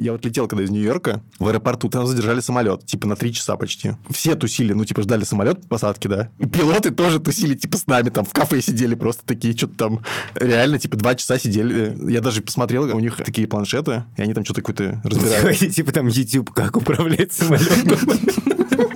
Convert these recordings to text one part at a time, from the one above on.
Я вот летел когда из Нью-Йорка в аэропорту, там задержали самолет, типа на три часа почти. Все тусили, ну, типа ждали самолет посадки, да. И пилоты тоже тусили, типа с нами там в кафе сидели просто такие, что-то там реально, типа два часа сидели. Я даже посмотрел, у них такие планшеты, и они там что-то какое-то разбирают. Типа там YouTube, как управлять самолетом.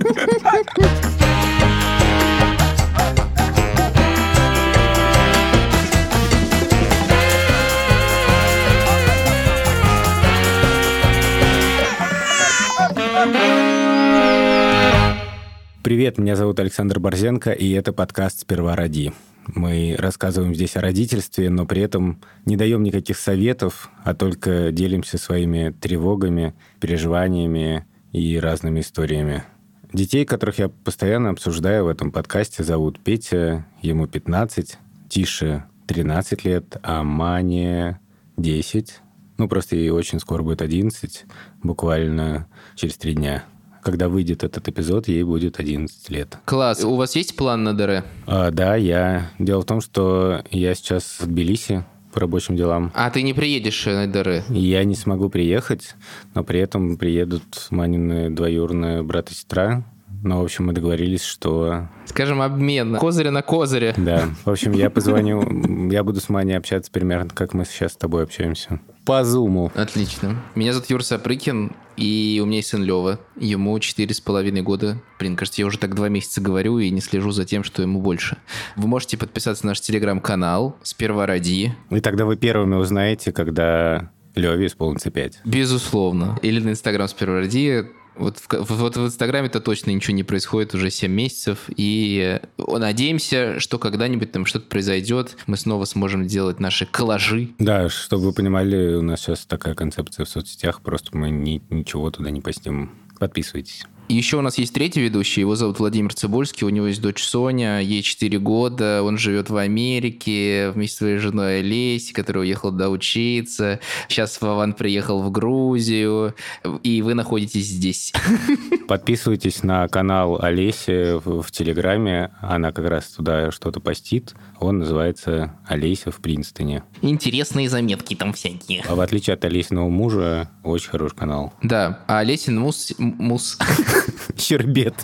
Привет, меня зовут Александр Борзенко, и это подкаст «Сперва роди». Мы рассказываем здесь о родительстве, но при этом не даем никаких советов, а только делимся своими тревогами, переживаниями и разными историями. Детей, которых я постоянно обсуждаю в этом подкасте, зовут Петя, ему 15, Тише 13 лет, а Мане 10. Ну, просто ей очень скоро будет 11, буквально через три дня когда выйдет этот эпизод, ей будет 11 лет. Класс. У вас есть план на ДР? А, да, я. Дело в том, что я сейчас в Тбилиси по рабочим делам. А ты не приедешь на ДР? Я не смогу приехать, но при этом приедут Манины двоюродные брат и сестра. Ну, в общем, мы договорились, что... Скажем, обмен. Козыря на козыре. Да. В общем, я позвоню, я буду с Маней общаться примерно, как мы сейчас с тобой общаемся. По зуму. Отлично. Меня зовут Юр Сапрыкин, и у меня есть сын Лева. Ему четыре с половиной года. Блин, кажется, я уже так два месяца говорю и не слежу за тем, что ему больше. Вы можете подписаться на наш телеграм-канал «Сперва ради». И тогда вы первыми узнаете, когда Леве исполнится пять. Безусловно. Или на инстаграм «Сперва ради» Вот в, вот в Инстаграме-то точно ничего не происходит уже 7 месяцев, и э, надеемся, что когда-нибудь там что-то произойдет, мы снова сможем делать наши коллажи. Да, чтобы вы понимали, у нас сейчас такая концепция в соцсетях, просто мы ни, ничего туда не постим. Подписывайтесь. Еще у нас есть третий ведущий, его зовут Владимир Цибульский, у него есть дочь Соня, ей 4 года, он живет в Америке вместе с своей женой Олесей, которая уехала туда учиться. Сейчас Вован приехал в Грузию, и вы находитесь здесь. Подписывайтесь на канал Олеси в, в Телеграме, она как раз туда что-то постит. Он называется Олеся в Принстоне. Интересные заметки там всякие. А в отличие от Олесиного мужа, очень хороший канал. Да, а Олесин мус... мус... Щербет.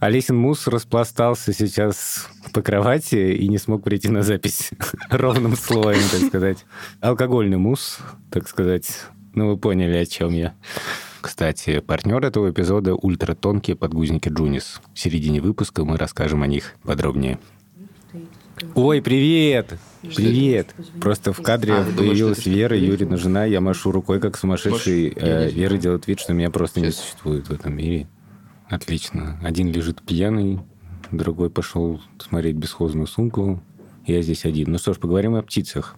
Олесин Мус распластался сейчас по кровати и не смог прийти на запись ровным слоем, так сказать. Алкогольный мус, так сказать. Ну, вы поняли, о чем я. Кстати, партнер этого эпизода – ультратонкие подгузники Джунис. В середине выпуска мы расскажем о них подробнее. Ой, привет! Привет! Просто в кадре а, появилась думаешь, Вера, Юрина жена, я машу рукой как сумасшедший. Э, Вера делает вид, что меня просто Сейчас. не существует в этом мире. Отлично. Один лежит пьяный, другой пошел смотреть бесхозную сумку. Я здесь один. Ну что ж, поговорим о птицах.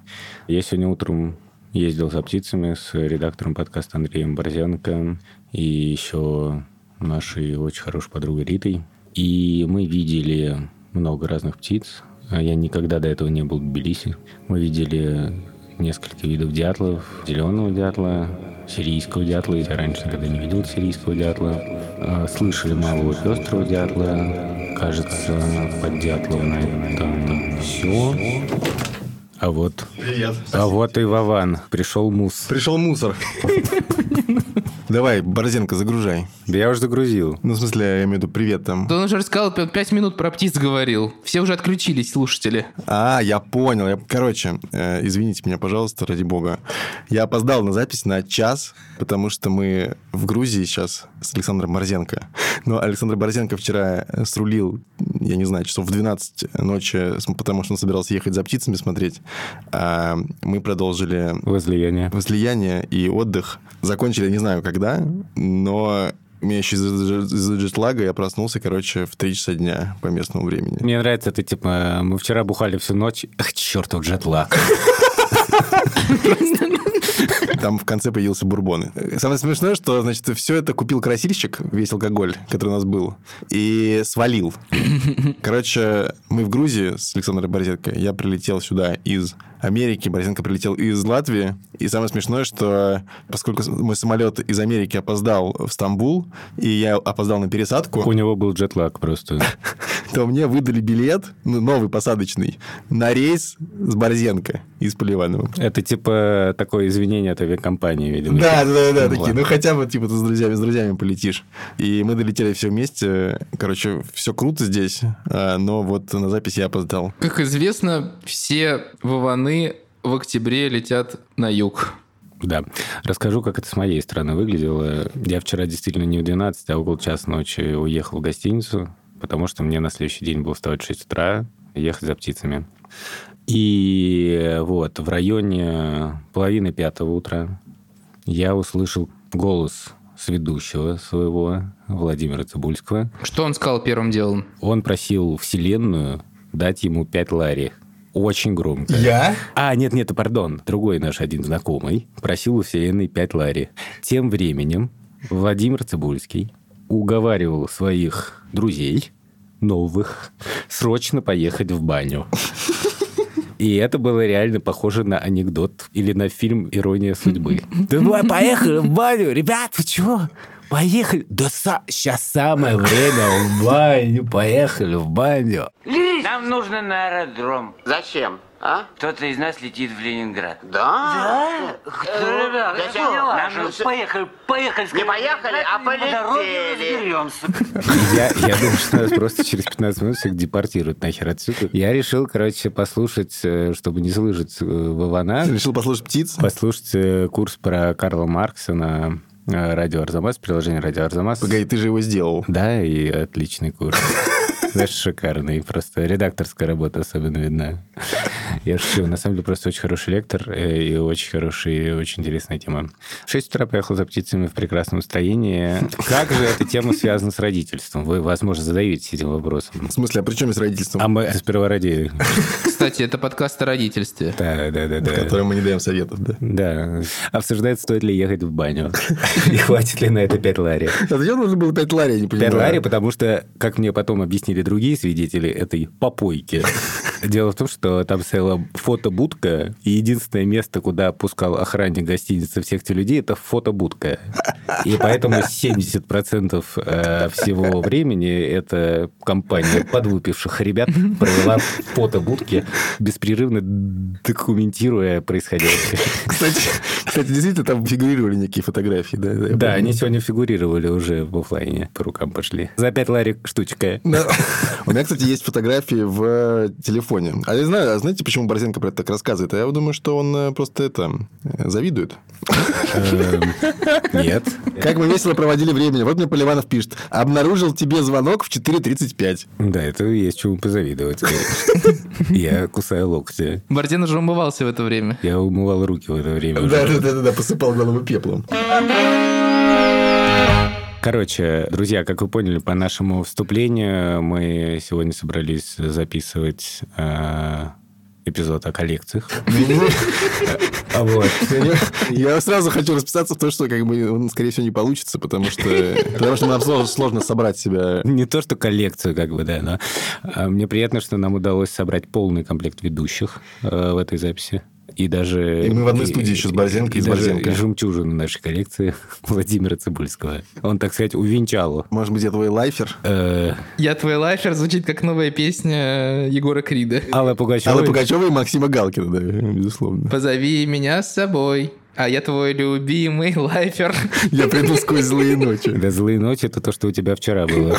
Я сегодня утром ездил за птицами с редактором подкаста Андреем Борзенко и еще нашей очень хорошей подругой Ритой. И мы видели много разных птиц. А я никогда до этого не был в Тбилиси. Мы видели несколько видов дятлов. Зеленого дятла, сирийского дятла. Я раньше никогда не видел сирийского дятла. А, слышали малого пестрого дятла. Кажется, под дятлом на этом все. А вот... Привет. А вот и Вован. Пришел мус. Пришел мусор. Давай, Борзенко, загружай. Да я уже загрузил. Ну, в смысле, я имею в виду привет там. Да он уже рассказал, пять минут про птиц говорил. Все уже отключились, слушатели. А, я понял. Я... Короче, э, извините меня, пожалуйста, ради бога. Я опоздал на запись на час, потому что мы в Грузии сейчас с Александром Борзенко. Но Александр Борзенко вчера срулил, я не знаю, часов в 12 ночи, потому что он собирался ехать за птицами смотреть. А мы продолжили... Возлияние. Возлияние и отдых. Закончили, не знаю, когда, но у меня еще из-за джетлага я проснулся, короче, в 3 часа дня по местному времени. Мне нравится это, типа, мы вчера бухали всю ночь. Ах, чертов джетлаг. Там в конце появился бурбон. Самое смешное, что, значит, все это купил красильщик, весь алкоголь, который у нас был, и свалил. Короче, мы в Грузии с Александром Борзенко. Я прилетел сюда из Америки, Борисенко прилетел из Латвии. И самое смешное, что поскольку мой самолет из Америки опоздал в Стамбул, и я опоздал на пересадку... У него был джетлаг просто. то мне выдали билет, ну, новый посадочный, на рейс с Борзенко из Поливанова. Это типа такое извинение от авиакомпании, видимо. Да, да, да, да, Ну, такие. ладно. Ну, хотя бы, типа, ты с друзьями, с друзьями полетишь. И мы долетели все вместе. Короче, все круто здесь, а, но вот на запись я опоздал. Как известно, все Вованы в октябре летят на юг. Да. Расскажу, как это с моей стороны выглядело. Я вчера действительно не в 12, а около часа ночи уехал в гостиницу, потому что мне на следующий день было вставать в 6 утра ехать за птицами. И вот в районе половины пятого утра я услышал голос с ведущего своего, Владимира Цибульского. Что он сказал первым делом? Он просил Вселенную дать ему 5 лари. Очень громко. Я? А, нет, нет, пардон. Другой наш один знакомый просил у Вселенной 5 лари. Тем временем Владимир Цибульский уговаривал своих друзей новых срочно поехать в баню. И это было реально похоже на анекдот или на фильм «Ирония судьбы». Давай, поехали в баню. Ребят, вы чего? Поехали. Да сейчас самое время в баню. Поехали в баню. Нам нужно на аэродром. Зачем? А? Кто-то из нас летит в Ленинград. Да? Кто? Ребят, Я зачем? поняла. Нам же поехали, поехали. Не поехали, а По дороге полетели. разберемся. Я, я думаю, что нас просто через 15 минут всех депортируют нахер отсюда. Я решил, короче, послушать, э, чтобы не слышать э, Вована, Решил послушать птиц? послушать э, курс про Карла Маркса на э, радио Арзамас, приложение радио Арзамас. Погоди, ты же его сделал. Да, и отличный курс. Знаешь, шикарный. Просто редакторская работа особенно видна. Я шучу. На самом деле, просто очень хороший лектор э, и очень хороший, и очень интересная тема. В 6 утра поехал за птицами в прекрасном настроении. Как же эта тема связана с родительством? Вы, возможно, задаетесь этим вопросом. В смысле, а при чем с родительством? А мы сперва ради... Кстати, это подкаст о родительстве. Да, да, да, да. Которым мы не даем советов, да? Да. Обсуждает, стоит ли ехать в баню. И хватит ли на это 5 лари. А зачем нужно было 5 лари, я не понимаю. 5 лари, потому что, как мне потом объяснили другие свидетели этой попойки, дело в том, что там стояла фотобудка, и единственное место, куда пускал охранник гостиницы всех этих людей, это фотобудка. И поэтому 70% э, всего времени эта компания подвыпивших ребят провела в фотобудке, беспрерывно документируя происходящее. Кстати, кстати, действительно, там фигурировали некие фотографии, да? Да, помню. они сегодня фигурировали уже в оффлайне, по рукам пошли. За 5 ларик штучка. Да. У меня, кстати, есть фотографии в телефоне. А я знаю, а знаете, почему Борзенко про это так рассказывает? А я думаю, что он э, просто это э, завидует. Эм, Нет. Как мы весело проводили время. Вот мне Поливанов пишет. Обнаружил тебе звонок в 4.35. Да, это есть чему позавидовать. Я кусаю локти. Бардин уже умывался в это время. Я умывал руки в это время Да, уже. да, да, да, да, посыпал голову пеплом. Короче, друзья, как вы поняли по нашему вступлению, мы сегодня собрались записывать э, эпизод о коллекциях. А вот. Я сразу хочу расписаться в том, что как бы он, скорее всего, не получится, потому что, потому что нам сложно, сложно собрать себя. Не то, что коллекцию, как бы, да, но а, мне приятно, что нам удалось собрать полный комплект ведущих э, в этой записи. И даже... И мы в одной студии еще с Борзенко и с даже Борзенко. жемчужину нашей коллекции Владимира Цибульского. Он, так сказать, увенчал. Может быть, я твой лайфер? э, «Я твой лайфер» звучит как новая песня Егора Крида. Алла Пугачева. Алла Пугачева и Максима Галкина, да, безусловно. «Позови меня с собой, а я твой любимый лайфер». Я приду сквозь злые ночи. Да, злые ночи это то, что у тебя вчера было.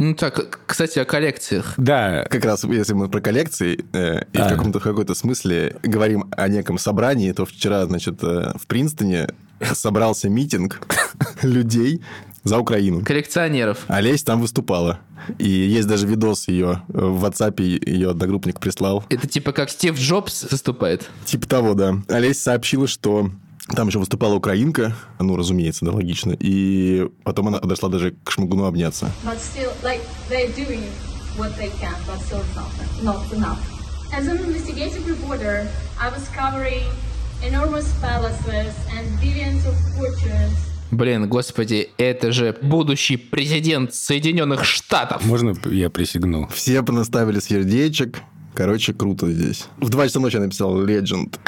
Ну так, кстати, о коллекциях. Да, Как раз, если мы про коллекции э, и в А. каком-то в какой-то смысле говорим о неком собрании, то вчера, значит, э, в Принстоне собрался митинг людей за Украину. Коллекционеров. Олесь там выступала. И есть даже видос ее в WhatsApp, ее одногруппник прислал. Это типа как Стив Джобс выступает. Типа того, да. Олесь сообщила, что там еще выступала украинка, ну, разумеется, да, логично. И потом она подошла даже к Шмыгуну обняться. but still, like, they're doing what they can, but still not, not enough. As an investigative reporter, I was covering enormous palaces and billions of fortunes Блин, господи, это же будущий президент Соединенных Штатов. можно я присягну? Все понаставили сердечек. Короче, круто здесь. В 2 часа ночи я написал Legend.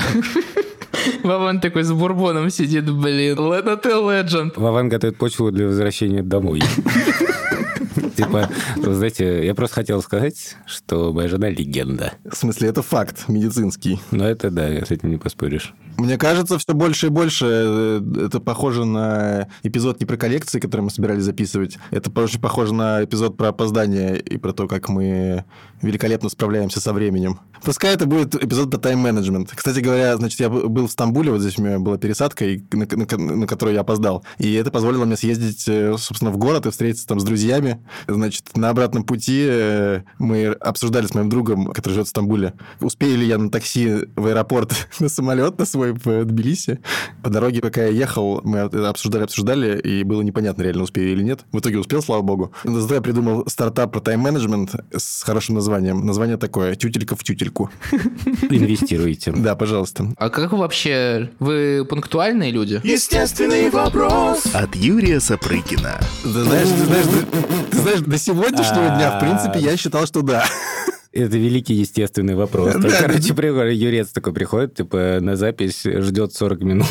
Вован такой с бурбоном сидит, блин. Это ты legend. Вован готовит почву для возвращения домой. Типа, вы знаете, я просто хотел сказать, что моя жена легенда. В смысле, это факт медицинский. Но это, да, с этим не поспоришь. Мне кажется, все больше и больше э, это похоже на эпизод не про коллекции, который мы собирались записывать. Это очень похоже на эпизод про опоздание и про то, как мы великолепно справляемся со временем. Пускай это будет эпизод про тайм-менеджмент. Кстати говоря, значит, я был в Стамбуле, вот здесь у меня была пересадка, на, на- на которую я опоздал. И это позволило мне съездить, э, собственно, в город и встретиться там с друзьями. Значит, на обратном пути э, мы обсуждали с моим другом, который живет в Стамбуле, успею ли я на такси в аэропорт на самолет на свой в Тбилиси. По дороге, пока я ехал, мы обсуждали-обсуждали, и было непонятно, реально успею или нет. В итоге успел, слава богу. Зато я придумал стартап про тайм-менеджмент с хорошим названием. Название такое «Тютелька в тютельку». Инвестируйте. Да, пожалуйста. А как вы вообще... Вы пунктуальные люди? Естественный вопрос. От Юрия Сапрыкина. Ты знаешь, ты знаешь, ты- ты знаешь, до сегодняшнего дня, в принципе, я считал, что да. Это великий естественный вопрос. Да, Короче, приходит, Юрец такой приходит, типа, на запись ждет 40 минут.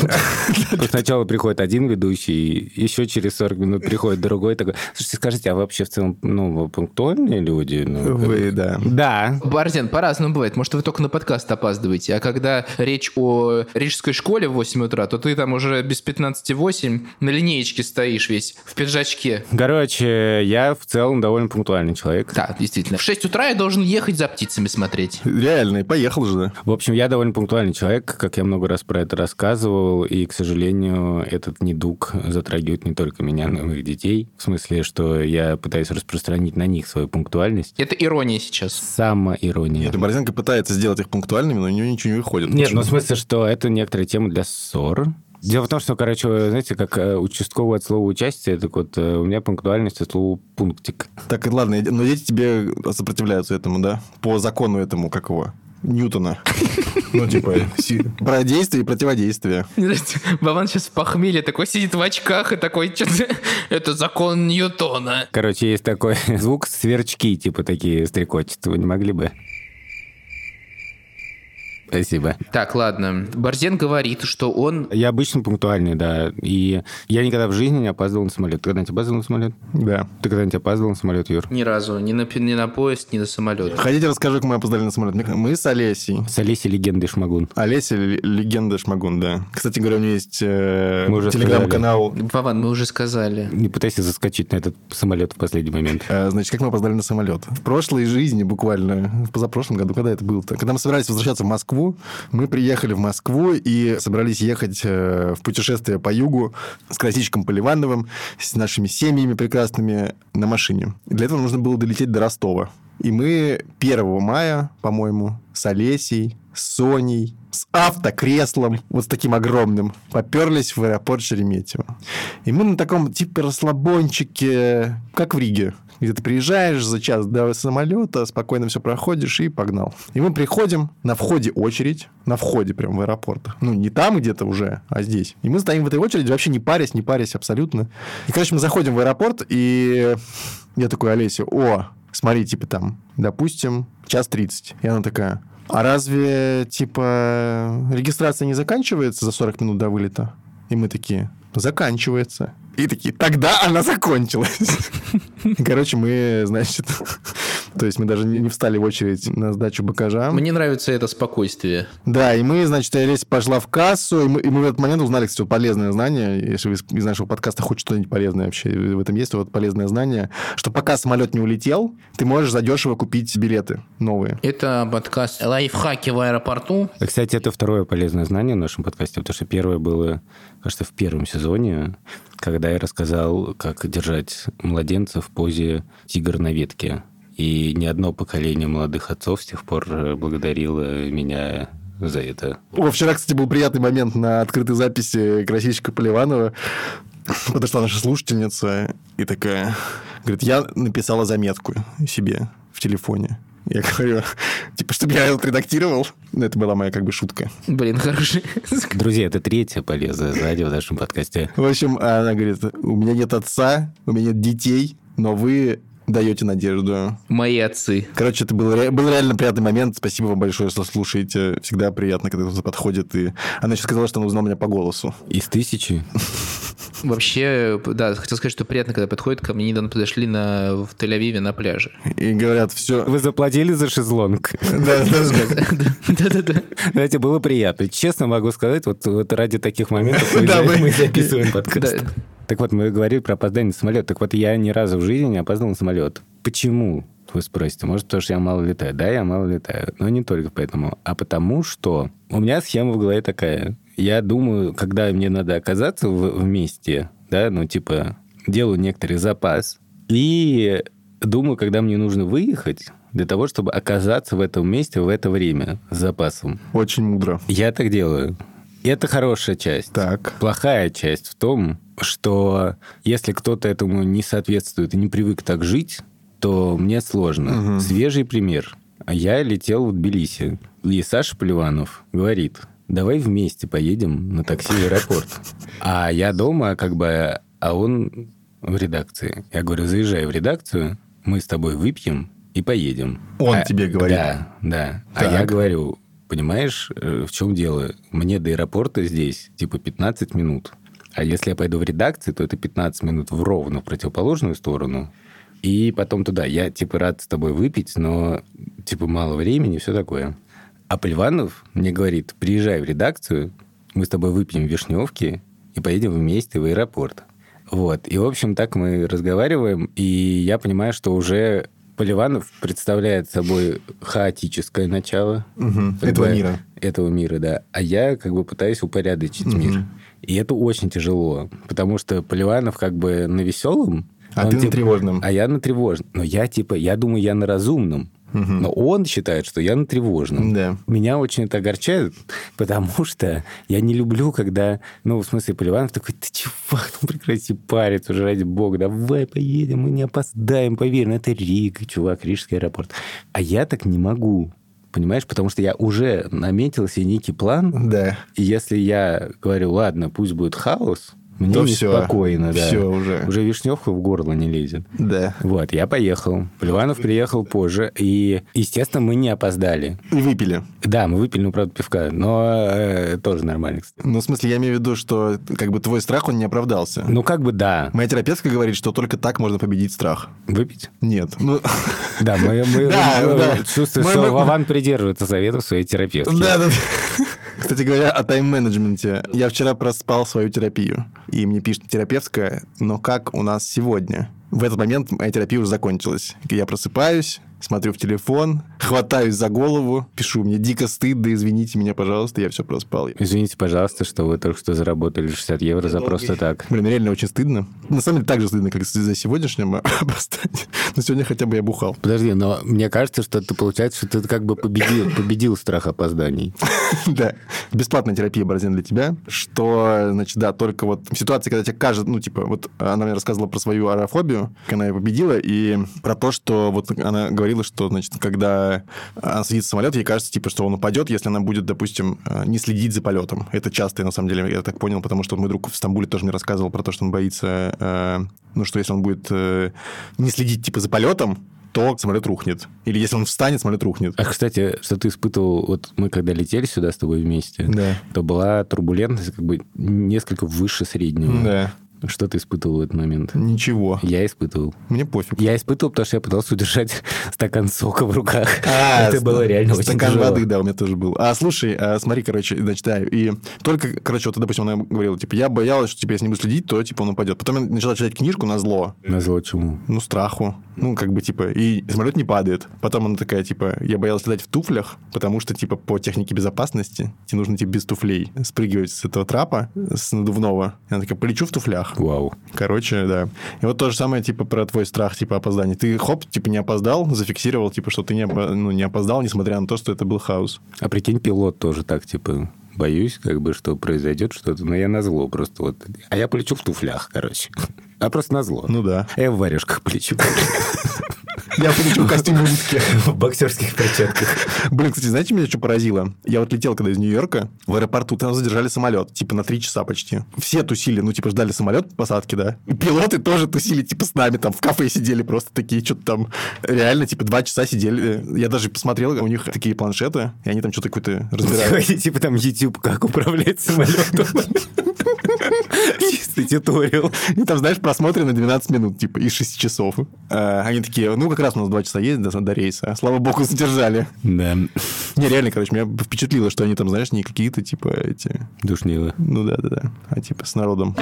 Сначала приходит один ведущий, еще через 40 минут приходит другой такой. Слушайте, скажите, а вообще в целом, ну, вы пунктуальные люди? Ну, Вы, да. Да. Борзен, по-разному бывает. Может, вы только на подкаст опаздываете, а когда речь о рижской школе в 8 утра, то ты там уже без 15-8 на линеечке стоишь весь в пиджачке. Короче, я в целом довольно пунктуальный человек. Да, действительно. В 6 утра я должен ехать за птицами смотреть. Реально, и поехал же. да. В общем, я довольно пунктуальный человек, как я много раз про это рассказывал, и, к сожалению, этот недуг затрагивает не только меня, но и моих детей. В смысле, что я пытаюсь распространить на них свою пунктуальность. Это ирония сейчас. Самоирония. Нет, Борзенко пытается сделать их пунктуальными, но у него ничего не выходит. Нет, Почему? ну в смысле, что это некоторая тема для ссор. Дело в том, что, короче, вы знаете, как э, участковый от слова участие, так вот, э, у меня пунктуальность от слова пунктик. Так, ладно, но дети тебе сопротивляются этому, да? По закону этому, как его? Ньютона. Ну, типа, си- про действие и противодействие. Бабан сейчас в похмелье такой сидит в очках и такой, что-то, это закон Ньютона. Короче, есть такой звук сверчки, типа такие стрекочут. Вы не могли бы? Спасибо. Так, ладно. Борзен говорит, что он... Я обычно пунктуальный, да. И я никогда в жизни не опаздывал на самолет. Ты когда-нибудь опаздывал на самолет? Да. Ты когда-нибудь опаздывал на самолет, Юр? Ни разу ни на, ни на поезд, ни на самолет. Хотите, расскажу, как мы опоздали на самолет? Мы с Олесей. С Олесей легендой Шмагун. Олеся легенда Шмагун, да. Кстати говоря, у нее есть э, Мы уже телеграм-канал. Вован, мы уже сказали. Не пытайся заскочить на этот самолет в последний момент. Э, Значит, как мы опоздали на самолет? В прошлой жизни буквально, в позапрошлом году, когда это было-то? Когда мы собирались возвращаться в Москву, мы приехали в Москву и собрались ехать э, в путешествие по югу с Красичком Поливановым, с нашими семьями прекрасными на машине. Для этого нужно было долететь до Ростова. И мы 1 мая, по-моему, с Олесей, с Соней, с автокреслом, вот с таким огромным, поперлись в аэропорт Шереметьево. И мы на таком типа расслабончике, как в Риге, где ты приезжаешь за час до самолета, спокойно все проходишь и погнал. И мы приходим, на входе очередь, на входе прям в аэропорт. Ну, не там где-то уже, а здесь. И мы стоим в этой очереди, вообще не парясь, не парясь абсолютно. И, короче, мы заходим в аэропорт, и я такой, Олеся, о, смотри, типа там, допустим, час 30. И она такая, а разве, типа, регистрация не заканчивается за 40 минут до вылета? И мы такие, заканчивается. И такие, тогда она закончилась. Короче, мы, значит, то есть мы даже не встали в очередь на сдачу багажа. Мне нравится это спокойствие. Да, и мы, значит, Олеся пошла в кассу, и мы, и мы в этот момент узнали, кстати, вот полезное знание, если вы из, из нашего подкаста хоть что-нибудь полезное вообще в этом есть, вот полезное знание, что пока самолет не улетел, ты можешь задешево купить билеты новые. Это подкаст «Лайфхаки в аэропорту». А, Кстати, это второе полезное знание в нашем подкасте, потому что первое было, кажется, в первом сезоне, когда я рассказал, как держать младенца в позе тигр на ветке. И ни одно поколение молодых отцов с тех пор э, благодарило меня за это. О, вчера, кстати, был приятный момент на открытой записи Красильщика Поливанова. Подошла наша слушательница и такая, говорит, я написала заметку себе в телефоне. Я говорю, типа, чтобы я это редактировал. Ну, это была моя как бы шутка. Блин, хороший. Друзья, это третье полезное знание в нашем подкасте. В общем, она говорит, у меня нет отца, у меня нет детей, но вы даете надежду. Мои отцы. Короче, это был, ре- был реально приятный момент. Спасибо вам большое, что слушаете. Всегда приятно, когда кто-то подходит. И она еще сказала, что она узнала меня по голосу. Из тысячи? Вообще, да, хотел сказать, что приятно, когда подходят ко мне, недавно подошли на, в Тель-Авиве на пляже. И говорят, все... Вы заплатили за шезлонг? Да, да, Да-да-да. Знаете, было приятно. Честно могу сказать, вот, ради таких моментов мы записываем подкаст. Так вот, мы говорили про опоздание на самолет. Так вот, я ни разу в жизни не опоздал на самолет. Почему? Вы спросите. Может, потому что я мало летаю. Да, я мало летаю. Но не только поэтому. А потому что у меня схема в голове такая. Я думаю, когда мне надо оказаться в, в месте, да, ну, типа, делаю некоторый запас. И думаю, когда мне нужно выехать, для того, чтобы оказаться в этом месте в это время с запасом. Очень мудро. Я так делаю. И это хорошая часть. Так. Плохая часть в том, что если кто-то этому не соответствует и не привык так жить, то мне сложно. Свежий пример. Я летел в Тбилиси, и Саша Поливанов говорит, давай вместе поедем на такси в аэропорт. А я дома, как бы, а он в редакции. Я говорю, заезжай в редакцию, мы с тобой выпьем и поедем. Он А- тебе говорит? Да, да. А Так. я говорю, понимаешь, э, в чем дело? Мне до аэропорта здесь типа 15 минут. А если я пойду в редакцию, то это 15 минут в ровно в противоположную сторону. И потом туда. Я, типа, рад с тобой выпить, но, типа, мало времени, все такое. А Поливанов мне говорит, приезжай в редакцию, мы с тобой выпьем вишневки и поедем вместе в аэропорт. Вот. И, в общем, так мы разговариваем, и я понимаю, что уже Поливанов представляет собой хаотическое начало. Как Этого мира. Этого мира, да. А я как бы пытаюсь упорядочить мир. И это очень тяжело, потому что Поливанов как бы на веселом, А он, ты на типа, тревожном. А я на тревожном. Но я типа, я думаю, я на разумном. Но он считает, что я на тревожном. Да. Меня очень это огорчает, потому что я не люблю, когда, ну, в смысле, Поливанов такой, ты чувак, ну прекрати париться уже, ради бога, давай поедем, мы не опоздаем, поверь, ну, это Рига, чувак, Рижский аэропорт. А я так не могу, понимаешь, потому что я уже наметил себе некий план, Да. и если я говорю, ладно, пусть будет хаос, мне То неспокойно, да. Всё уже. Уже вишневка в горло не лезет. Да. Вот, я поехал. Поливанов приехал позже. И, естественно, мы не опоздали. И выпили. Да, мы выпили, ну, правда, пивка, но э, тоже нормально, кстати. Ну, в смысле, я имею в виду, что как бы твой страх, он не оправдался. Ну, как бы да. Моя терапевтка говорит, что только так можно победить страх. Выпить? Нет. Ну, Да, мы, мы- Да, мы да. чувствуем, Мы- что мы- Вован придерживается советов своей терапевтки. да, да. Кстати говоря, о тайм-менеджменте. Я вчера проспал свою терапию. И мне пишет терапевтская, но как у нас сегодня? В этот момент моя терапия уже закончилась. Я просыпаюсь, смотрю в телефон, хватаюсь за голову, пишу, мне дико стыдно, извините меня, пожалуйста, я все проспал. Извините, пожалуйста, что вы только что заработали 60 евро за просто так. Блин, реально очень стыдно. На самом деле так же стыдно, как за сегодняшним. Но сегодня хотя бы я бухал. Подожди, но мне кажется, что это получается, что ты как бы победил, победил страх опозданий. Да. Бесплатная терапия, Борзен, для тебя. Что, значит, да, только вот в ситуации, когда тебе кажется, ну, типа, вот она мне рассказывала про свою аэрофобию, как она ее победила, и про то, что вот она говорила, что, значит, когда она садится в самолет, ей кажется, типа, что он упадет, если она будет, допустим, э, не следить за полетом. Это часто, на самом деле, я так понял, потому что мой друг в Стамбуле тоже мне рассказывал про то, что он боится, э, ну, что если он будет э, не следить, типа, за полетом, то самолет рухнет. Или если он встанет, самолет рухнет. А, кстати, что ты испытывал, вот мы когда летели сюда с тобой вместе, Да. то была турбулентность как бы несколько выше среднего. Да. Что ты испытывал в этот момент? Ничего. Я испытывал. Мне пофиг. Я испытывал, потому что я пытался удержать стакан сока в руках. А, Это было реально очень Стакан воды, да, у меня тоже был. А, слушай, а, смотри, короче, да, и только, короче, вот, допустим, она говорила, типа, я боялась, что, типа, если не буду следить, то, типа, он упадет. Потом я начала читать книжку на зло. Назло чему? Ну, страху. Ну, как бы, типа, и самолет не падает. Потом она такая, типа, я боялась летать в туфлях, потому что, типа, по технике безопасности тебе нужно, типа, без туфлей спрыгивать с этого трапа, с надувного. И она такая, полечу в туфлях. Вау. Короче, да. И вот то же самое, типа, про твой страх, типа, опоздания. Ты, хоп, типа, не опоздал, зафиксировал, типа, что ты не, ну, не опоздал, несмотря на то, что это был хаос. А прикинь, пилот тоже так, типа, боюсь, как бы, что произойдет что-то, но я на зло просто вот. А я полечу в туфлях, короче. А просто на зло. Ну да. А я в варежках полечу. Я полечу в костюме улитки. В боксерских перчатках. Блин, кстати, знаете, меня что поразило? Я вот летел когда из Нью-Йорка в аэропорту, там задержали самолет, типа на три часа почти. Все тусили, ну, типа ждали самолет посадки, да. И пилоты тоже тусили, типа с нами, там в кафе сидели просто такие, что-то там реально, типа, два часа сидели. Я даже посмотрел, у них такие планшеты, и они там что-то какое-то разбирают. Типа там YouTube, как управлять самолетом. Чистый туториал. И там, знаешь, просмотрены 12 минут, типа, из 6 часов. А, Они такие, ну, как раз у нас 2 часа есть до, до рейса. Слава богу, задержали. Да, Не, реально, короче, меня впечатлило, что они там, знаешь, не какие-то, типа, эти... душнило. Ну да-да-да, а типа с народом.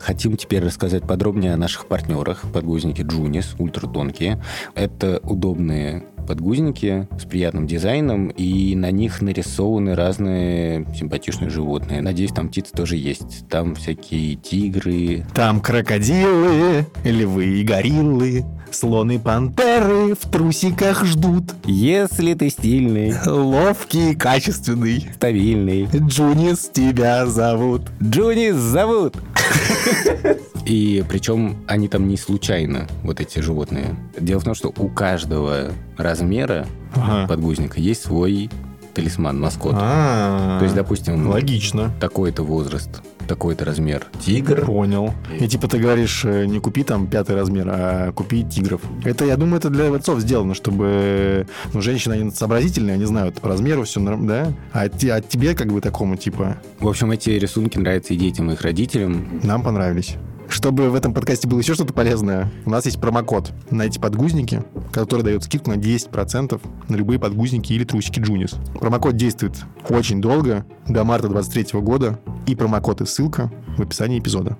Хотим теперь рассказать подробнее о наших партнерах. Подгузники Джунис, ультратонкие. Это удобные подгузники с приятным дизайном, и на них нарисованы разные симпатичные животные. Надеюсь, там птицы тоже есть. Там всякие тигры. Там крокодилы, львы и гориллы, слоны, пантеры в трусиках ждут. Если ты стильный, Ловкий, качественный. стабильный, Джунис тебя зовут. Джунис зовут. И причем они там не случайно, вот эти животные. Дело в том, что у каждого размера Ага. подгузника есть свой талисман, маскот. А, То есть, допустим, логично. такой-то возраст, такой-то размер. Тигр. Понял. И типа ты говоришь, э, не купи там пятый размер, а купи тигров. Это, я думаю, это для отцов сделано, чтобы... Ну, женщины, они сообразительные, они знают по размеру все, да? А, те- а тебе, как бы, такому, типа, В общем, эти рисунки нравятся и детям, и их родителям. нам понравились. Чтобы в этом подкасте было еще что-то полезное, у нас есть промокод на эти подгузники, который дает скидку на 10% на любые подгузники или трусики Джунис. Промокод действует очень долго, до марта 23 года, и промокод и ссылка в описании эпизода.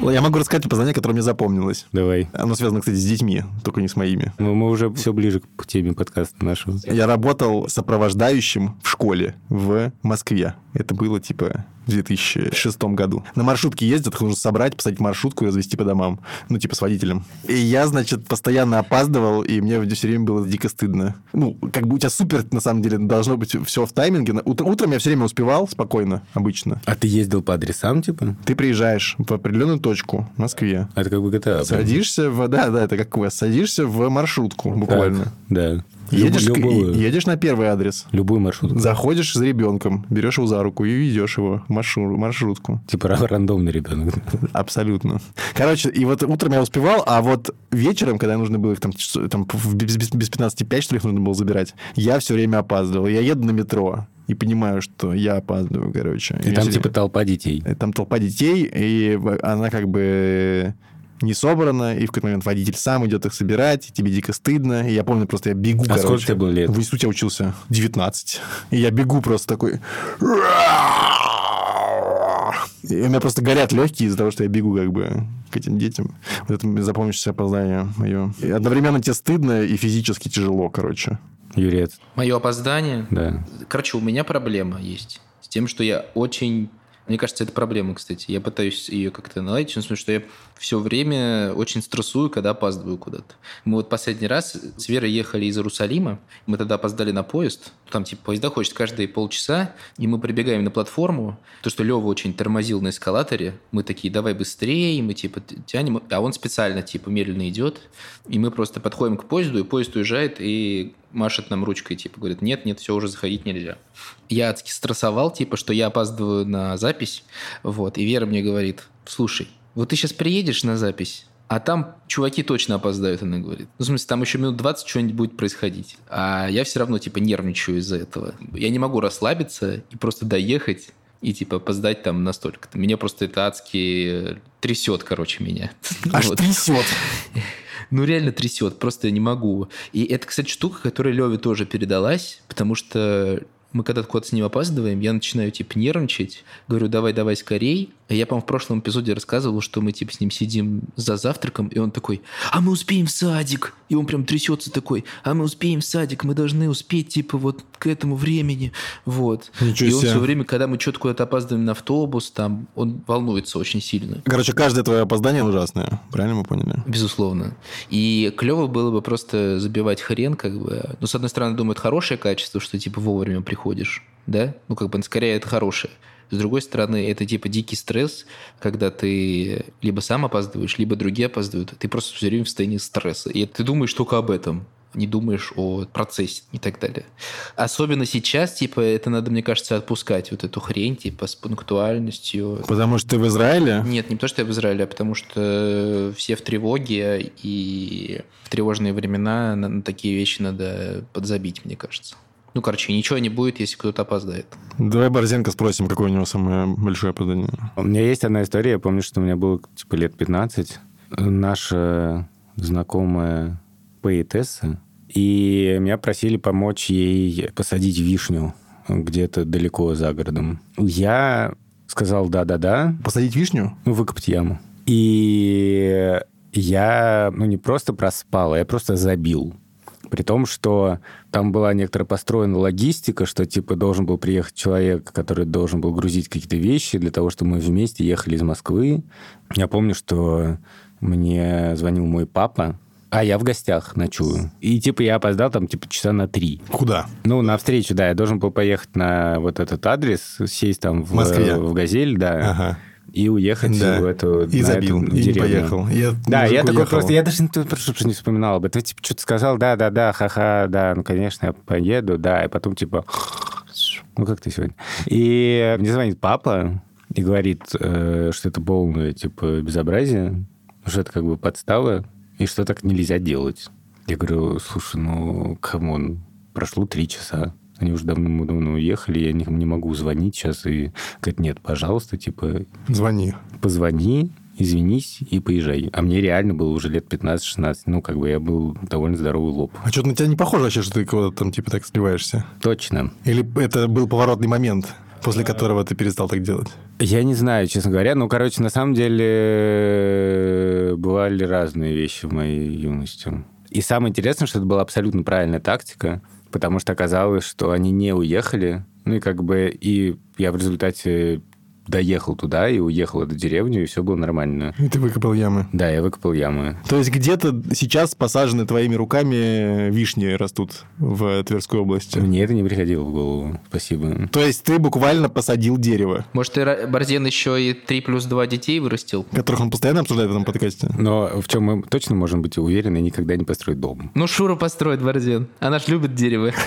Я могу рассказать познание, которое мне запомнилось. Давай. Оно связано, кстати, с детьми, только не с моими. Мы, мы уже все ближе к теме подкаста нашего. Я работал сопровождающим в школе в Москве. Это было типа 2006 году. На маршрутке ездят, их нужно собрать, посадить маршрутку и развезти по домам. Ну, типа с водителем. И я, значит, постоянно опаздывал, и мне все время было дико стыдно. Ну, как бы у тебя супер, на самом деле, должно быть все в тайминге. На- ут- Утром я все время успевал спокойно, обычно. А ты ездил по адресам, типа? Ты приезжаешь в определенную точку в Москве, А Это как бы GTA. прям. садишься в... Да, да, это как квест. Садишься в маршрутку буквально. Так, да. Едешь, любую, и- едешь на первый адрес. любую маршрутку. Заходишь за ребенком, берешь его за руку и ведешь его в маршру- маршрутку. Типа ра- рандомный ребенок. Абсолютно. Короче, и вот утром я успевал, а вот вечером, когда нужно было их там, там без, без, без 15 что ли, их нужно было забирать, я все время опаздывал. Я еду на метро и понимаю, что я опаздываю, короче. И Я там типа толпа детей. Там толпа детей, и она как бы не собрана, и в какой-то момент водитель сам идет их собирать, и тебе дико стыдно. И я помню, просто я бегу, А короче. сколько тебе было лет? В институте я учился 19. И я бегу просто такой... И у меня просто горят легкие из-за того, что я бегу как бы к этим детям. Вот это запомнившееся опоздание мое. И одновременно тебе стыдно и физически тяжело, короче. Юрец. Мое опоздание. Да. Короче, у меня проблема есть с тем, что я очень... Мне кажется, это проблема, кстати. Я пытаюсь ее как-то наладить, смысле, что я все время очень стрессую, когда опаздываю куда-то. Мы вот последний раз с Верой ехали из Иерусалима, мы тогда опоздали на поезд, там типа поезда ходят каждые полчаса, и мы прибегаем на платформу, то, что Лева очень тормозил на эскалаторе, мы такие, давай быстрее, мы типа тянем, а он специально типа медленно идет, и мы просто подходим к поезду, и поезд уезжает, и машет нам ручкой, типа, говорит, нет, нет, все, уже заходить нельзя. Я адски стрессовал, типа, что я опаздываю на запись, вот, и Вера мне говорит, слушай, вот ты сейчас приедешь на запись, а там чуваки точно опоздают, она говорит. Ну, в смысле, там еще минут 20 что-нибудь будет происходить. А я все равно, типа, нервничаю из-за этого. Я не могу расслабиться и просто доехать и, типа, опоздать там настолько-то. Меня просто это адски трясет, короче, меня. Аж Вот. трясет. Ну, реально трясет, просто не могу. И это, кстати, штука, которая Леве тоже передалась, потому что мы когда куда-то с ним опаздываем, я начинаю, типа, нервничать. Говорю, давай, давай скорей. Я, по-моему, в прошлом эпизоде рассказывал, что мы, типа, с ним сидим за завтраком, и он такой, а мы успеем в садик. И он прям трясется такой, а мы успеем в садик, мы должны успеть, типа, вот к этому времени. Вот. Ничего и он себе. все время, когда мы что-то куда-то опаздываем на автобус, там, он волнуется очень сильно. Короче, каждое твое опоздание ужасное. Правильно мы поняли? Безусловно. И клево было бы просто забивать хрен, как бы. Ну, с одной стороны, думаю, это хорошее качество, что типа вовремя приходишь, да? Ну, как бы скорее это хорошее. С другой стороны, это типа дикий стресс, когда ты либо сам опаздываешь, либо другие опаздывают. Ты просто все время в состоянии стресса. И ты думаешь только об этом не думаешь о процессе и так далее. Особенно сейчас, типа, это надо, мне кажется, отпускать вот эту хрень, типа, с пунктуальностью, Потому что ты в Израиле. нет, не то, что я в Израиле, а потому что все в тревоге, и в тревожные времена на, на такие вещи надо подзабить, мне кажется. Ну, короче, ничего не будет, если кто-то опоздает. Давай Борзенко спросим, какое у него самое большое опоздание. У меня есть одна история. Я помню, что у меня было типа лет 15. Наша знакомая поэтесса, и меня просили помочь ей посадить вишню где-то далеко за городом. Я сказал да-да-да, Посадить вишню? ну, выкопать яму. И я, ну, не просто проспал, а я просто забил. При том, что там была некоторая построена логистика, что, типа, должен был приехать человек, который должен был грузить какие-то вещи для того, чтобы мы вместе ехали из Москвы. Я помню, что мне звонил мой папа, а я в гостях ночую. И, типа, я опоздал там, типа, часа на три. Куда? Ну, на встречу, да. Я должен был поехать на вот этот адрес, сесть там в, Москве? в «Газель», да, Ага. И уехать Да. в эту И на забил, эту и деревню. поехал. Я Да, я такой уехал. просто, я даже не, просто не вспоминал об этом. Типа, что-то сказал, да, да, да, ха-ха, да, ну, конечно, я поеду, да, и потом, типа, ну, как ты сегодня? И мне звонит папа и говорит, э, что это полное, типа, безобразие, что это как бы подстава, и что так нельзя делать. Я говорю, слушай, ну, come on, прошло три часа. Они уже давно-давно уехали, я не, не могу звонить сейчас. И говорит, нет, пожалуйста, типа, Звони. позвони, извинись и поезжай. А мне реально было уже лет 15-16. Ну, как бы я был довольно здоровый лоб. А что-то на тебя не похоже вообще, что ты кого-то там типа так сливаешься? Точно. Или это был поворотный момент, после которого ты перестал так делать? Я не знаю, честно говоря. Ну, короче, на самом деле бывали разные вещи в моей юности. И самое интересное, что это была абсолютно правильная тактика, потому что оказалось, что они не уехали. Ну и как бы и я в результате доехал туда и уехал эту деревню, и все было нормально. И ты выкопал ямы. Да, я выкопал ямы. То есть где-то сейчас посажены твоими руками вишни растут в Тверской области. Мне это не приходило в голову. Спасибо. То есть ты буквально посадил дерево, Может, Ра- Борзен еще и 3 плюс 2 детей вырастил? которых он постоянно обсуждает в этом подкасте? Но в чем мы точно можем быть уверены, никогда не построить дом. Ну, Шура построит Борзен. Она ж любит дерево.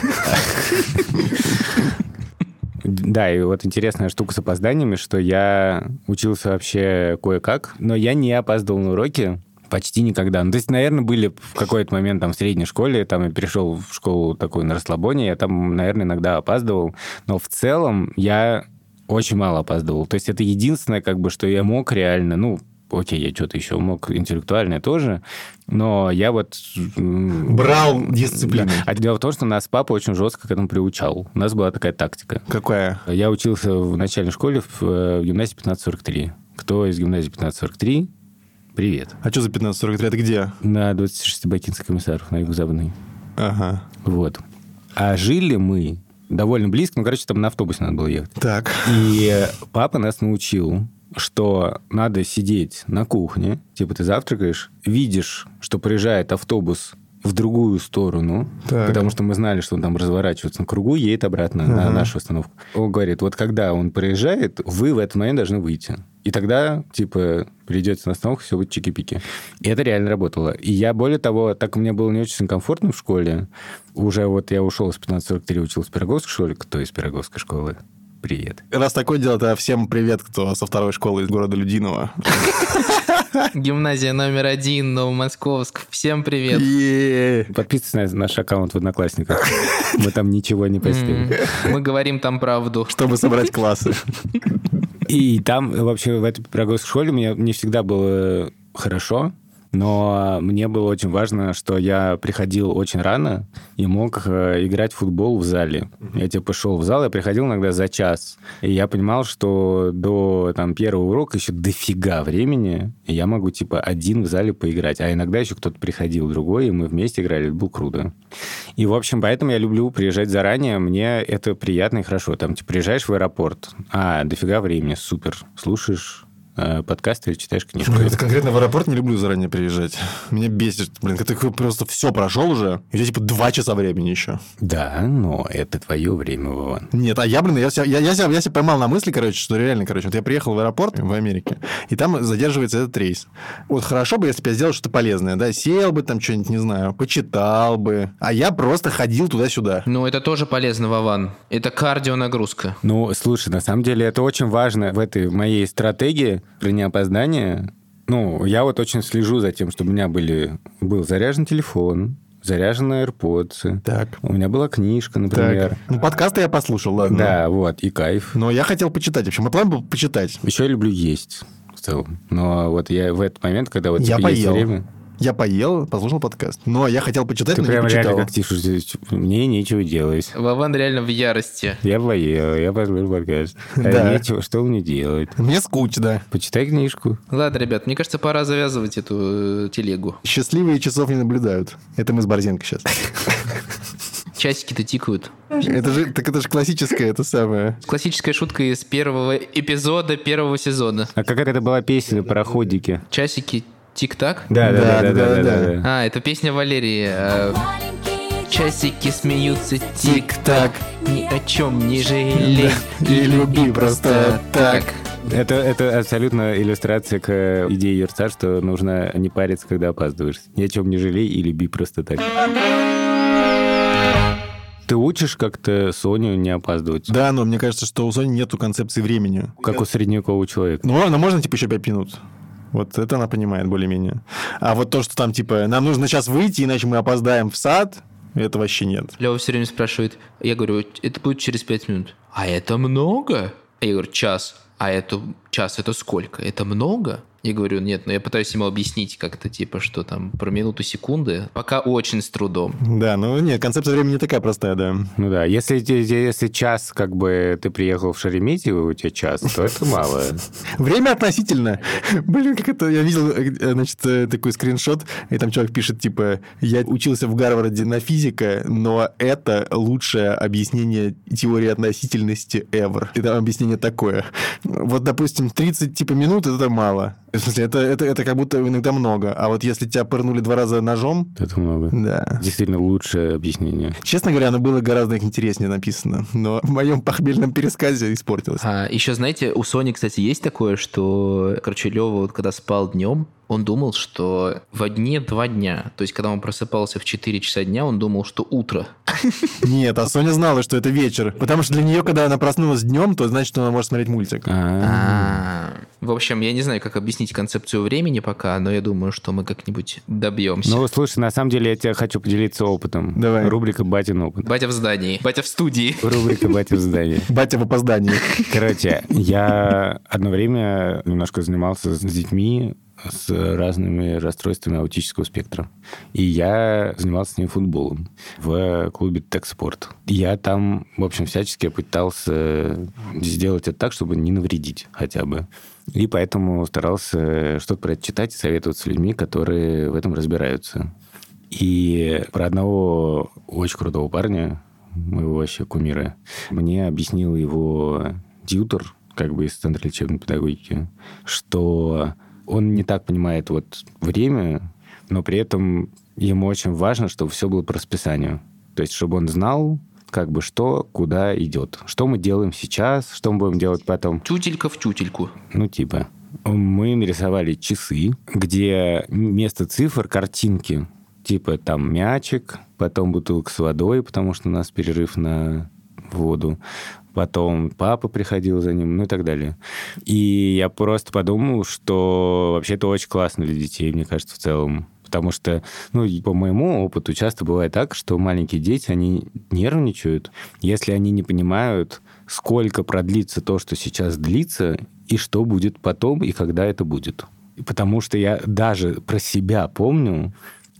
Да, и вот интересная штука с опозданиями, что я учился вообще кое-как, но я не опаздывал на уроки почти никогда. Ну, то есть, наверное, были в какой-то момент там в средней школе, там я перешел в школу такую на расслабоне, я там, наверное, иногда опаздывал, но в целом я очень мало опаздывал. То есть это единственное, как бы, что я мог реально, ну, окей, я что-то еще мог интеллектуальное тоже, но я вот... Брал дисциплину. да. А дело в том, что нас папа очень жестко к этому приучал. У нас была такая тактика. Какая? Я учился в начальной школе в э, гимназии 1543. Кто из гимназии 1543? Привет. А что за 1543? Это где? На 26 Бакинский комиссаров, на юго-западной. Ага. Вот. А жили мы довольно близко, ну, короче, там на автобусе надо было ехать. Так. И папа нас научил, что надо сидеть на кухне, типа ты завтракаешь, видишь, что приезжает автобус в другую сторону, Так. потому что мы знали, что он там разворачивается на кругу, едет обратно на Ага. нашу остановку. Он говорит, вот когда он приезжает, вы в этот момент должны выйти. И тогда, типа, придете на остановку, все будет чики-пики. И это реально работало. И я, более того, так мне было не очень комфортно в школе, уже вот я ушел с 1543, учился в Пироговской школе. Кто из Пироговской школы? Привет. Раз такое дело, то всем привет, кто со второй школы из города Людиново. Гимназия номер один, Новомосковск. Всем привет. Е-е-е. Подписывайтесь на наш аккаунт в Одноклассниках. Мы там ничего не постим. Мы говорим там правду. Чтобы собрать классы. И там вообще в этой педагогической школе мне не всегда было хорошо, но мне было очень важно, что я приходил очень рано и мог э, играть в футбол в зале. Я типа шел в зал, я приходил иногда за час. И я понимал, что до там, первого урока еще дофига времени, и я могу типа один в зале поиграть. А иногда еще кто-то приходил другой, и мы вместе играли. Это было круто. И, в общем, поэтому я люблю приезжать заранее. Мне это приятно и хорошо. Там, типа, приезжаешь в аэропорт, а, дофига времени, супер. Слушаешь подкаст или читаешь книжку. Блин, это конкретно в аэропорт не люблю заранее приезжать. Меня бесит, блин, когда ты просто все прошел уже, и у тебя типа два часа времени еще. Да, но это твое время, Вован. Нет, а я, блин, я себя, я, я, себя, я себя поймал на мысли, короче, что реально, короче, вот я приехал в аэропорт в Америке, и там задерживается этот рейс. Вот хорошо бы, если бы я сделал что-то полезное, да, сел бы там что-нибудь, не знаю, почитал бы, а я просто ходил туда-сюда. Ну, это тоже полезно, Вован. Это кардионагрузка. Ну, слушай, на самом деле это очень важно в этой моей стратегии при неопоздании. Ну, я вот очень слежу за тем, чтобы у меня были, был заряжен телефон, заряженные AirPods. Так. У меня была книжка, например. Так. Ну, подкасты я послушал, ладно. Да, вот, и кайф. Но я хотел почитать. В общем, мой план был почитать. Еще я люблю есть в целом. Но вот я в этот момент, когда вот Я типа, есть поел. время... Я поел, послушал подкаст. Но я хотел почитать, Ты но не прям почитал. реально как Тишу здесь. Мне нечего делать. Вован реально в ярости. Я поел, я послушал подкаст. А Да. Нечего, что мне делать? Мне скучно. Почитай книжку. Ладно, ребят, мне кажется, пора завязывать эту э, телегу. Счастливые часов не наблюдают. Это мы с Борзенко сейчас. Часики-то тикают. Это же, так это же классическое, это самое. Классическая шутка из первого эпизода первого сезона. А как это была песня про ходики? Часики тик-так? Да, да, да, да, да, да, да. А, это песня Валерии. э, Часики смеются тик-так, ни о чем не жалей. И люби просто так. Это, это абсолютно иллюстрация к э, идее Юрца, что нужно не париться, когда опаздываешь. Ни о чем не жалей и люби просто так. Ты учишь как-то Соню не опаздывать? Да, но мне кажется, что у Сони нету концепции времени. Как у средневекового человека. Ну, она можно, типа, еще 5 минут. Вот это она понимает более-менее. А вот то, что там, типа, нам нужно сейчас выйти, иначе мы опоздаем в сад, это вообще нет. Лева все время спрашивает, я говорю, это будет через пять минут. А это много? Я говорю, час. А это час это сколько? Это много? Я говорю, нет, но я пытаюсь ему объяснить как-то, типа, что там про минуту секунды. Пока очень с трудом. Да, ну нет, концепция времени не такая простая, да. Ну да, если, если час, как бы, ты приехал в Шереметьево, у тебя час, то это мало. Время относительно. Блин, как это... Я видел, э, значит, э, такой скриншот, и там человек пишет, типа, я учился в Гарварде на физика, но это лучшее объяснение теории относительности ever. И там объяснение такое. Вот, допустим, 30, типа, минут — это мало. В смысле, это, это, это как будто иногда много. А вот если тебя пырнули два раза ножом, Это много. да. Действительно лучшее объяснение. Честно говоря, оно было гораздо интереснее написано, но в моем похмельном пересказе испортилось. А еще, знаете, у Сони, кстати, есть такое, что, короче, Лева, вот когда спал днем, он думал, что в дне два дня. То есть, когда он просыпался в 4 часа дня, он думал, что утро. Нет, а Соня знала, что это вечер. Потому что для нее, когда она проснулась днем, то значит, что она может смотреть мультик. А, А, В общем, я не знаю, как объяснить концепцию времени пока, но я думаю, что мы как-нибудь добьемся. Ну, слушай, на самом деле я тебе хочу поделиться опытом. Давай. Рубрика «Батин опыт». Батя в здании, батя в студии. Рубрика «Батя в здании». Батя в опоздании. Короче, я одно время немножко занимался с детьми с разными расстройствами аутического спектра. И я занимался с ними футболом в клубе «Текспорт». Я там, в общем, всячески пытался сделать это так, чтобы не навредить хотя бы. И поэтому старался что-то про это читать и советоваться с людьми, которые в этом разбираются. И про одного очень крутого парня, моего вообще кумира, мне объяснил его тьютор, как бы из Центра лечебной педагогики, что он не так понимает вот время, но при этом ему очень важно, чтобы все было по расписанию. То есть, чтобы он знал, как бы что, куда идет. Что мы делаем сейчас, что мы будем делать потом. Тютелька в тютельку. Ну, типа. Мы нарисовали часы, где вместо цифр картинки. Типа там мячик, потом бутылка с водой, потому что у нас перерыв на воду. Потом папа приходил за ним, ну и так далее. И я просто подумал, что вообще это очень классно для детей, мне кажется, в целом. Потому что, ну, по моему опыту, часто бывает так, что маленькие дети, они нервничают, если они не понимают, сколько продлится то, что сейчас длится, и что будет потом, и когда это будет. Потому что я даже про себя помню,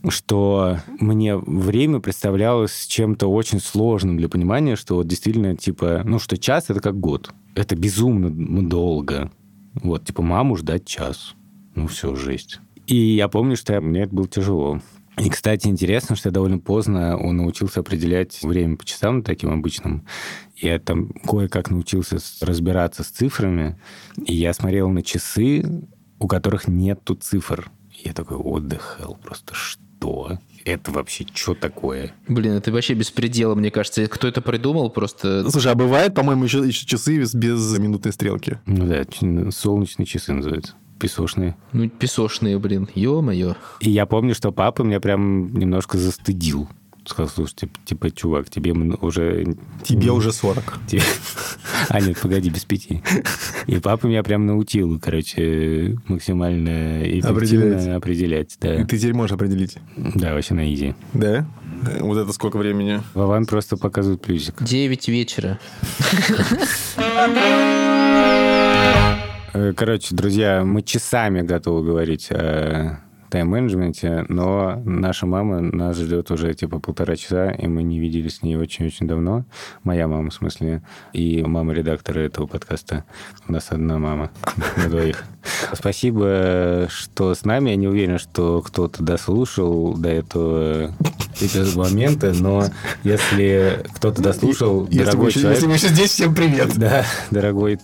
что мне время представлялось чем-то очень сложным для понимания, что вот действительно, типа, ну, что час — это как год. Это безумно долго. Вот, типа, маму ждать час. Ну, все, жесть. И я помню, что мне это было тяжело. И, кстати, интересно, что я довольно поздно он научился определять время по часам таким обычным. Я там кое-как научился разбираться с цифрами. И я смотрел на часы, у которых нету цифр. Я такой, hell, просто что? Это вообще что такое? Блин, это вообще беспредел, мне кажется. Кто это придумал, просто... Слушай, а бывает, по-моему, еще, еще часы без, без минутной стрелки. Ну да, солнечные часы называются. Песочные. Ну, песочные, блин, ё-моё. И я помню, что папа меня прям немножко застыдил. сказал, слушай, типа, типа, чувак, тебе уже... Тебе уже 40. Тебе- А, нет, погоди, без пяти. И папа меня прям научил, короче, максимально эффективно Определять. определять. Да, Ты теперь можешь определить. да вообще на изи. Да? Вот это сколько времени? Вован просто показывает плюсик. 9 вечера. Э, Короче, друзья, мы часами готовы говорить о тайм-менеджменте, но наша мама нас ждет уже типа полтора часа, и мы не виделись с ней очень-очень давно. Моя мама, в смысле, и мама редактора этого подкаста. У нас одна мама на двоих. Спасибо, что с нами. Я не уверен, что кто-то дослушал до этого этого момента, но если кто-то дослушал, Если дорогой еще, человек... если вы еще здесь, всем привет. Да, дорогой,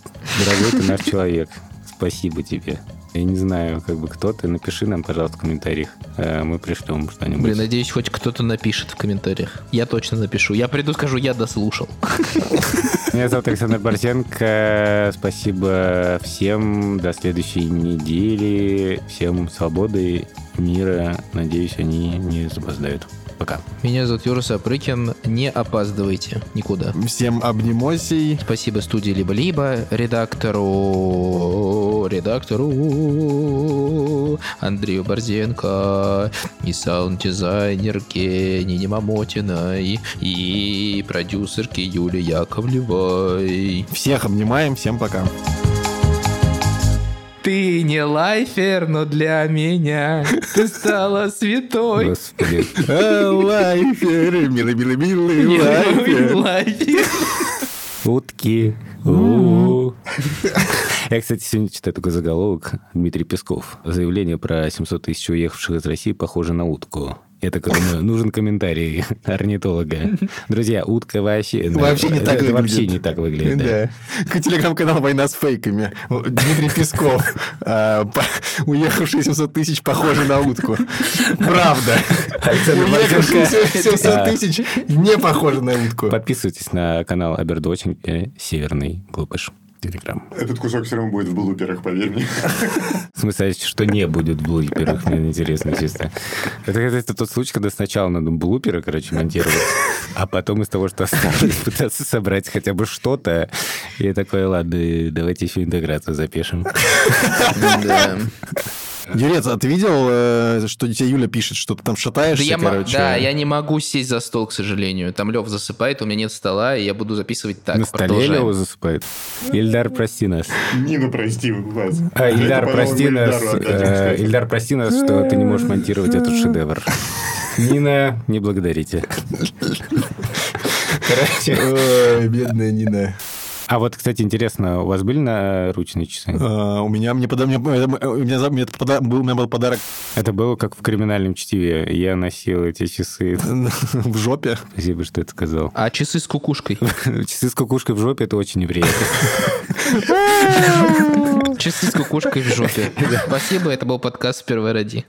дорогой ты наш человек. Спасибо тебе. Я не знаю, как бы кто ты. Напиши нам, пожалуйста, в комментариях. Э, Мы пришлем что-нибудь. Блин, надеюсь, хоть кто-то напишет в комментариях. Я точно напишу. Я приду, скажу, я дослушал. Меня зовут Александр Борзенко. Спасибо всем. До следующей недели. Всем свободы, мира. Надеюсь, они не запоздают. Пока. Меня зовут Юра Сапрыкин. Не опаздывайте никуда. Всем обнимосей. Спасибо студии «Либо-либо», редактору, редактору Андрею Борзенко и саунд-дизайнерке Нине Мамотиной и продюсерке Юле Яковлевой. Всех обнимаем. Всем пока. Ты не лайфер, но для меня ты стала святой. Господи. А, Лайфер, милый, милый, милый лайфер. Лайфер. Утки. Я, кстати, сегодня читаю такой заголовок. Дмитрий Песков. Заявление про 700 тысяч уехавших из России похоже на утку. Я так думаю, нужен комментарий орнитолога. Друзья, утка вообще... Вообще не так выглядит. Вообще не так выглядит, да. Телеграм-канал «Война с фейками». Дмитрий Песков. а, Уехавшие 700 тысяч похожи на утку. Правда. Борзенко. 700 А, тысяч не похожи на утку. Подписывайтесь на канал Абердочинг Северный Глупыш. Телеграм. Этот кусок все равно будет в блуперах, поверь мне. В смысле, что не будет блуперов, мне интересно чисто. Это, это, это тот случай, когда сначала надо блуперы, короче, монтировать, а потом из того, что осталось, пытаться собрать хотя бы что-то. И я такой, ладно, давайте еще интеграцию запишем. Да. Юрец, а ты видел, э, что тебе Юля пишет, что ты там Да, шатаешься, я, мо- короче? да, я не могу сесть за стол, к сожалению. Там Лев засыпает, у меня нет стола, и я буду записывать так. На столе Продолжаем. Лева засыпает. Ильдар, прости нас. Нина, прости вас. А, Ильдар, прости нас. Э. Ильдар, прости нас, что ты не можешь монтировать этот шедевр. Нина, не благодарите. Короче. Ой, бедная Нина. А вот, кстати, интересно, у вас были наручные часы? А, У меня, мне, пода- мне, у меня, мне это пода- был, у меня был подарок Это было как в криминальном чтиве. Я носил эти часы. в жопе. Спасибо, что это сказал. А часы с кукушкой? Часы с кукушкой в жопе – это очень неприятно. Часы с кукушкой в жопе. Спасибо, это был подкаст «Первой ради».